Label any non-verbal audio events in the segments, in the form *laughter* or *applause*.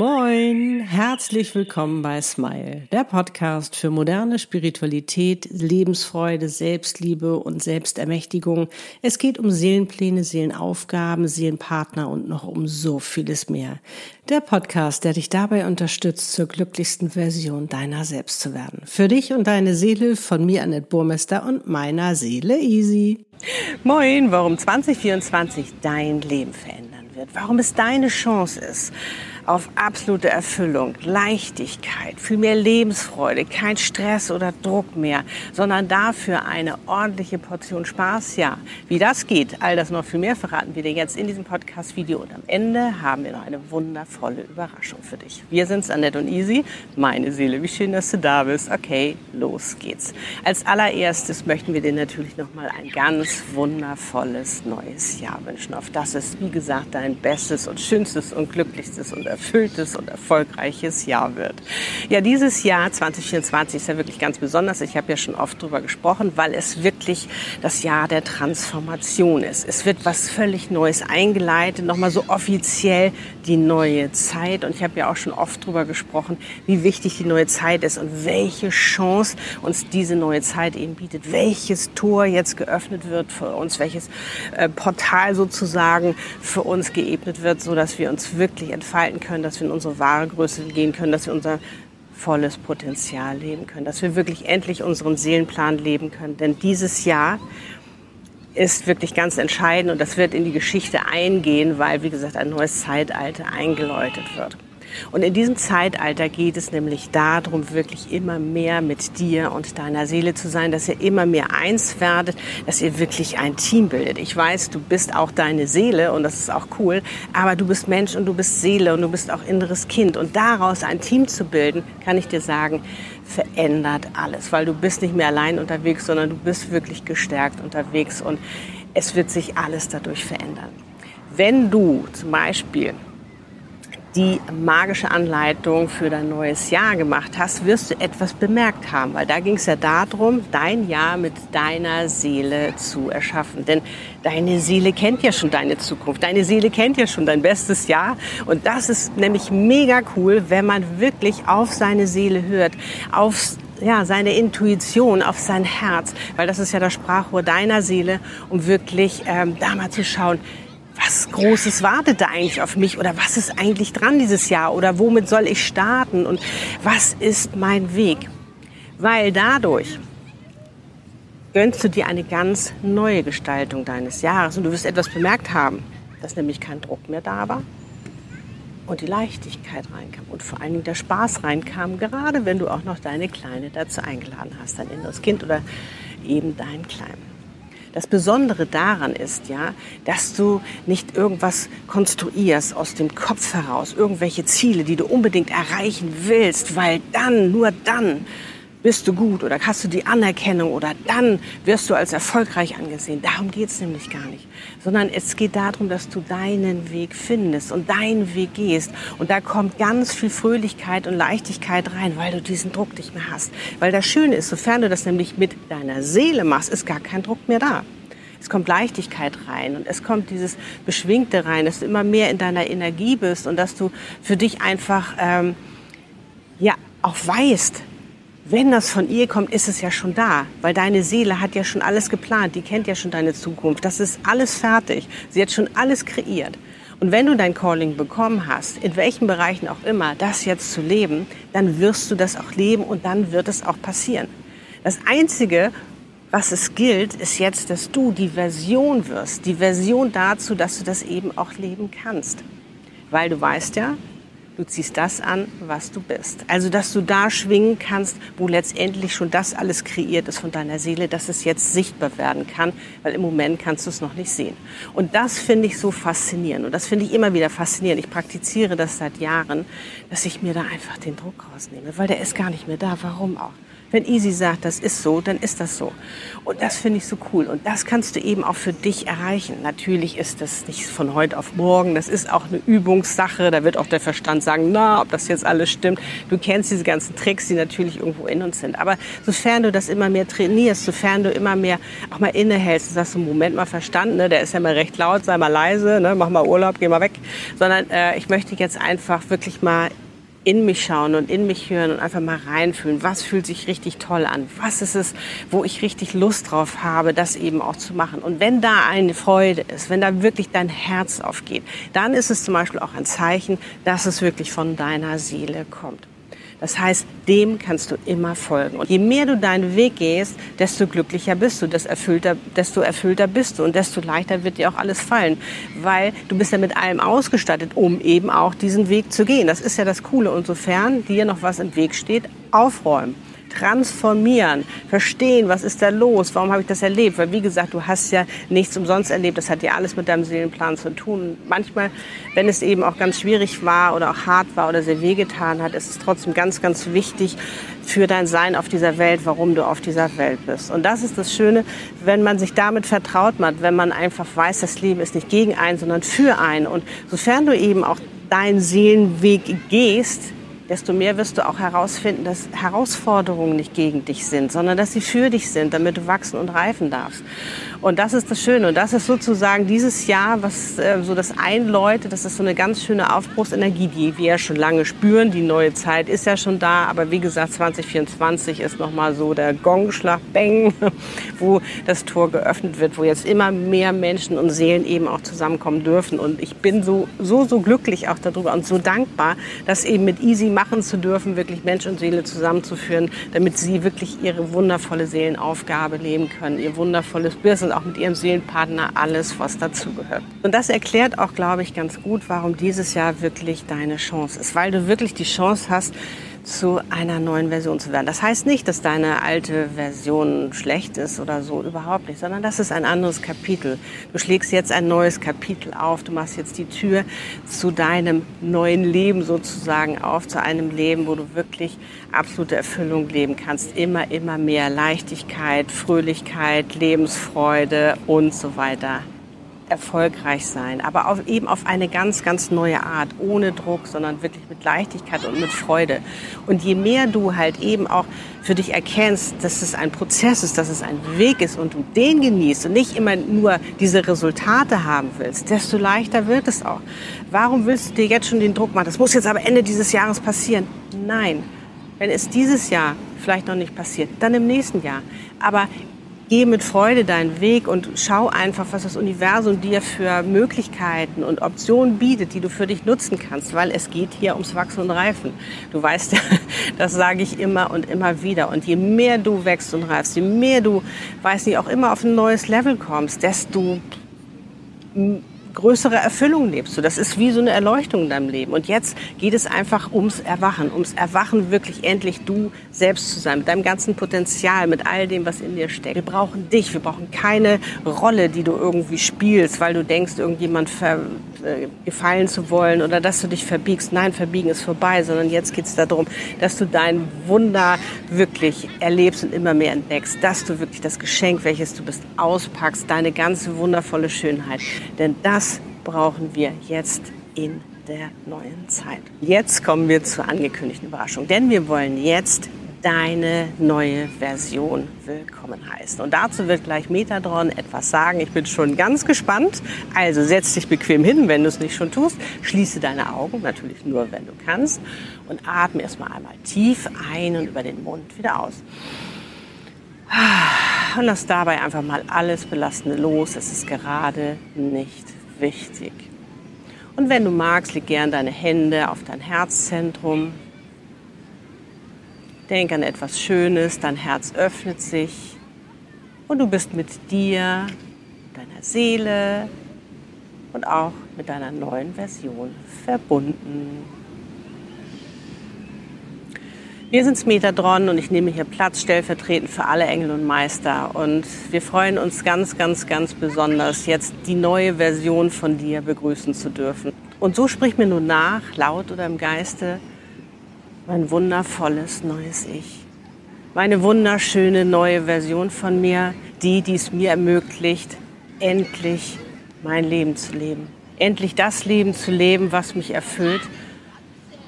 Moin, herzlich willkommen bei Smile, der Podcast für moderne Spiritualität, Lebensfreude, Selbstliebe und Selbstermächtigung. Es geht um Seelenpläne, Seelenaufgaben, Seelenpartner und noch um so vieles mehr. Der Podcast, der dich dabei unterstützt, zur glücklichsten Version deiner selbst zu werden. Für dich und deine Seele von mir, Annette Burmester und meiner Seele Easy. Moin, warum 2024 dein Leben verändern wird, warum es deine Chance ist, auf absolute Erfüllung, Leichtigkeit, viel mehr Lebensfreude, kein Stress oder Druck mehr, sondern dafür eine ordentliche Portion Spaß. Ja, wie das geht, all das noch viel mehr verraten wir dir jetzt in diesem Podcast-Video und am Ende haben wir noch eine wundervolle Überraschung für dich. Wir sind's, Annette und Easy, meine Seele. Wie schön, dass du da bist. Okay, los geht's. Als allererstes möchten wir dir natürlich noch mal ein ganz wundervolles neues Jahr wünschen, auf das es, wie gesagt, dein bestes und schönstes und glücklichstes und erfülltes und erfolgreiches Jahr wird. Ja, dieses Jahr 2024 ist ja wirklich ganz besonders. Ich habe ja schon oft drüber gesprochen, weil es wirklich das Jahr der Transformation ist. Es wird was völlig Neues eingeleitet, nochmal so offiziell die neue Zeit. Und ich habe ja auch schon oft drüber gesprochen, wie wichtig die neue Zeit ist und welche Chance uns diese neue Zeit eben bietet, welches Tor jetzt geöffnet wird für uns, welches äh, Portal sozusagen für uns geebnet wird, so dass wir uns wirklich entfalten können, dass wir in unsere wahre Größe gehen können, dass wir unser volles Potenzial leben können, dass wir wirklich endlich unseren Seelenplan leben können. Denn dieses Jahr ist wirklich ganz entscheidend und das wird in die Geschichte eingehen, weil, wie gesagt, ein neues Zeitalter eingeläutet wird. Und in diesem Zeitalter geht es nämlich darum, wirklich immer mehr mit dir und deiner Seele zu sein, dass ihr immer mehr eins werdet, dass ihr wirklich ein Team bildet. Ich weiß, du bist auch deine Seele und das ist auch cool, aber du bist Mensch und du bist Seele und du bist auch inneres Kind. Und daraus ein Team zu bilden, kann ich dir sagen, verändert alles, weil du bist nicht mehr allein unterwegs, sondern du bist wirklich gestärkt unterwegs und es wird sich alles dadurch verändern. Wenn du zum Beispiel die magische Anleitung für dein neues Jahr gemacht hast, wirst du etwas bemerkt haben, weil da ging es ja darum, dein Jahr mit deiner Seele zu erschaffen. Denn deine Seele kennt ja schon deine Zukunft, deine Seele kennt ja schon dein bestes Jahr. Und das ist nämlich mega cool, wenn man wirklich auf seine Seele hört, auf ja, seine Intuition, auf sein Herz, weil das ist ja das Sprachrohr deiner Seele, um wirklich ähm, da mal zu schauen, was Großes wartet da eigentlich auf mich oder was ist eigentlich dran dieses Jahr oder womit soll ich starten und was ist mein Weg? Weil dadurch gönnst du dir eine ganz neue Gestaltung deines Jahres und du wirst etwas bemerkt haben, dass nämlich kein Druck mehr da war und die Leichtigkeit reinkam und vor allen Dingen der Spaß reinkam, gerade wenn du auch noch deine Kleine dazu eingeladen hast, dein inneres Kind oder eben dein Kleinen. Das Besondere daran ist ja, dass du nicht irgendwas konstruierst aus dem Kopf heraus, irgendwelche Ziele, die du unbedingt erreichen willst, weil dann, nur dann bist du gut oder hast du die Anerkennung oder dann wirst du als erfolgreich angesehen. Darum geht es nämlich gar nicht. Sondern es geht darum, dass du deinen Weg findest und deinen Weg gehst. Und da kommt ganz viel Fröhlichkeit und Leichtigkeit rein, weil du diesen Druck nicht mehr hast. Weil das Schöne ist, sofern du das nämlich mit deiner Seele machst, ist gar kein Druck mehr da. Es kommt Leichtigkeit rein und es kommt dieses Beschwingte rein, dass du immer mehr in deiner Energie bist und dass du für dich einfach ähm, ja auch weißt, wenn das von ihr kommt, ist es ja schon da, weil deine Seele hat ja schon alles geplant, die kennt ja schon deine Zukunft, das ist alles fertig, sie hat schon alles kreiert. Und wenn du dein Calling bekommen hast, in welchen Bereichen auch immer, das jetzt zu leben, dann wirst du das auch leben und dann wird es auch passieren. Das Einzige, was es gilt, ist jetzt, dass du die Version wirst, die Version dazu, dass du das eben auch leben kannst. Weil du weißt ja, Du ziehst das an, was du bist. Also, dass du da schwingen kannst, wo letztendlich schon das alles kreiert ist von deiner Seele, dass es jetzt sichtbar werden kann, weil im Moment kannst du es noch nicht sehen. Und das finde ich so faszinierend. Und das finde ich immer wieder faszinierend. Ich praktiziere das seit Jahren, dass ich mir da einfach den Druck rausnehme, weil der ist gar nicht mehr da. Warum auch? Wenn Easy sagt, das ist so, dann ist das so. Und das finde ich so cool. Und das kannst du eben auch für dich erreichen. Natürlich ist das nicht von heute auf morgen. Das ist auch eine Übungssache. Da wird auch der Verstand sagen, na, ob das jetzt alles stimmt. Du kennst diese ganzen Tricks, die natürlich irgendwo in uns sind. Aber sofern du das immer mehr trainierst, sofern du immer mehr auch mal innehältst und sagst, Moment mal Verstand, ne, der ist ja mal recht laut, sei mal leise, ne, mach mal Urlaub, geh mal weg. Sondern äh, ich möchte jetzt einfach wirklich mal in mich schauen und in mich hören und einfach mal reinfühlen, was fühlt sich richtig toll an, was ist es, wo ich richtig Lust drauf habe, das eben auch zu machen. Und wenn da eine Freude ist, wenn da wirklich dein Herz aufgeht, dann ist es zum Beispiel auch ein Zeichen, dass es wirklich von deiner Seele kommt. Das heißt, dem kannst du immer folgen. Und je mehr du deinen Weg gehst, desto glücklicher bist du, desto erfüllter, desto erfüllter bist du und desto leichter wird dir auch alles fallen, weil du bist ja mit allem ausgestattet, um eben auch diesen Weg zu gehen. Das ist ja das Coole. Und sofern dir noch was im Weg steht, aufräumen transformieren, verstehen, was ist da los, warum habe ich das erlebt. Weil wie gesagt, du hast ja nichts umsonst erlebt, das hat ja alles mit deinem Seelenplan zu tun. Manchmal, wenn es eben auch ganz schwierig war oder auch hart war oder sehr wehgetan hat, ist es trotzdem ganz, ganz wichtig für dein Sein auf dieser Welt, warum du auf dieser Welt bist. Und das ist das Schöne, wenn man sich damit vertraut macht, wenn man einfach weiß, das Leben ist nicht gegen einen, sondern für einen. Und sofern du eben auch deinen Seelenweg gehst, desto mehr wirst du auch herausfinden, dass Herausforderungen nicht gegen dich sind, sondern dass sie für dich sind, damit du wachsen und reifen darfst. Und das ist das Schöne. Und das ist sozusagen dieses Jahr, was äh, so das einläutet, das ist so eine ganz schöne Aufbruchsenergie, die wir ja schon lange spüren. Die neue Zeit ist ja schon da. Aber wie gesagt, 2024 ist nochmal so der Gongschlag, Bang, *laughs* wo das Tor geöffnet wird, wo jetzt immer mehr Menschen und Seelen eben auch zusammenkommen dürfen. Und ich bin so, so, so glücklich auch darüber und so dankbar, das eben mit Easy machen zu dürfen, wirklich Mensch und Seele zusammenzuführen, damit sie wirklich ihre wundervolle Seelenaufgabe leben können, ihr wundervolles Business und auch mit ihrem Seelenpartner alles, was dazugehört. Und das erklärt auch, glaube ich, ganz gut, warum dieses Jahr wirklich deine Chance ist, weil du wirklich die Chance hast, zu einer neuen Version zu werden. Das heißt nicht, dass deine alte Version schlecht ist oder so, überhaupt nicht, sondern das ist ein anderes Kapitel. Du schlägst jetzt ein neues Kapitel auf, du machst jetzt die Tür zu deinem neuen Leben sozusagen auf, zu einem Leben, wo du wirklich absolute Erfüllung leben kannst. Immer, immer mehr Leichtigkeit, Fröhlichkeit, Lebensfreude und so weiter erfolgreich sein, aber auf, eben auf eine ganz, ganz neue Art, ohne Druck, sondern wirklich mit Leichtigkeit und mit Freude. Und je mehr du halt eben auch für dich erkennst, dass es ein Prozess ist, dass es ein Weg ist und du den genießt und nicht immer nur diese Resultate haben willst, desto leichter wird es auch. Warum willst du dir jetzt schon den Druck machen? Das muss jetzt aber Ende dieses Jahres passieren. Nein. Wenn es dieses Jahr vielleicht noch nicht passiert, dann im nächsten Jahr. Aber geh mit Freude deinen Weg und schau einfach, was das Universum dir für Möglichkeiten und Optionen bietet, die du für dich nutzen kannst, weil es geht hier ums Wachsen und Reifen. Du weißt, *laughs* das sage ich immer und immer wieder. Und je mehr du wächst und reifst, je mehr du, weiß nicht, auch immer auf ein neues Level kommst, desto größere Erfüllung lebst du. Das ist wie so eine Erleuchtung in deinem Leben. Und jetzt geht es einfach ums Erwachen, ums Erwachen wirklich endlich du selbst zu sein, mit deinem ganzen Potenzial, mit all dem, was in dir steckt. Wir brauchen dich, wir brauchen keine Rolle, die du irgendwie spielst, weil du denkst, irgendjemand ver, gefallen zu wollen oder dass du dich verbiegst. Nein, verbiegen ist vorbei, sondern jetzt geht es darum, dass du dein Wunder wirklich erlebst und immer mehr entdeckst, dass du wirklich das Geschenk, welches du bist, auspackst, deine ganze wundervolle Schönheit. Denn das das brauchen wir jetzt in der neuen Zeit. Jetzt kommen wir zur angekündigten Überraschung, denn wir wollen jetzt deine neue Version willkommen heißen. Und dazu wird gleich Metadron etwas sagen. Ich bin schon ganz gespannt. Also setz dich bequem hin, wenn du es nicht schon tust. Schließe deine Augen, natürlich nur, wenn du kannst. Und atme erstmal einmal tief ein und über den Mund wieder aus. Und lass dabei einfach mal alles Belastende los. Es ist gerade nicht wichtig. Und wenn du magst, leg gern deine Hände auf dein Herzzentrum. Denk an etwas Schönes, dein Herz öffnet sich und du bist mit dir, deiner Seele und auch mit deiner neuen Version verbunden. Wir sind Metatron und ich nehme hier Platz stellvertretend für alle Engel und Meister. Und wir freuen uns ganz, ganz, ganz besonders, jetzt die neue Version von dir begrüßen zu dürfen. Und so sprich mir nun nach, laut oder im Geiste, mein wundervolles neues Ich. meine wunderschöne neue Version von mir, die, die es mir ermöglicht, endlich mein Leben zu leben. Endlich das Leben zu leben, was mich erfüllt.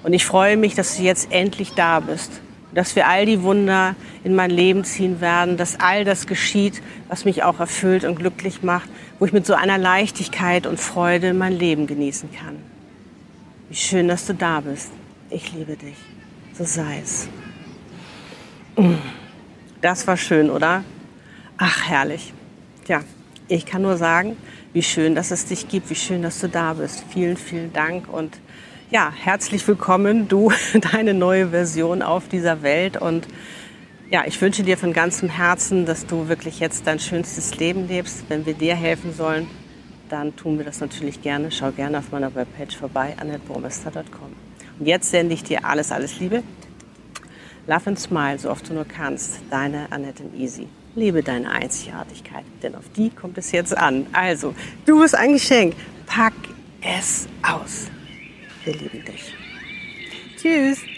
Und ich freue mich, dass du jetzt endlich da bist. Dass wir all die Wunder in mein Leben ziehen werden, dass all das geschieht, was mich auch erfüllt und glücklich macht, wo ich mit so einer Leichtigkeit und Freude mein Leben genießen kann. Wie schön, dass du da bist. Ich liebe dich. So sei es. Das war schön, oder? Ach, herrlich. Tja, ich kann nur sagen, wie schön, dass es dich gibt, wie schön, dass du da bist. Vielen, vielen Dank und ja, herzlich willkommen, du, *laughs* deine neue Version auf dieser Welt und ja, ich wünsche dir von ganzem Herzen, dass du wirklich jetzt dein schönstes Leben lebst. Wenn wir dir helfen sollen, dann tun wir das natürlich gerne. Schau gerne auf meiner Webpage vorbei, annetteburmester.com. Und jetzt sende ich dir alles, alles Liebe. Love and smile, so oft du nur kannst. Deine Annette Easy. Liebe deine Einzigartigkeit, denn auf die kommt es jetzt an. Also, du bist ein Geschenk. Pack es aus. Wir lieben dich. Tschüss.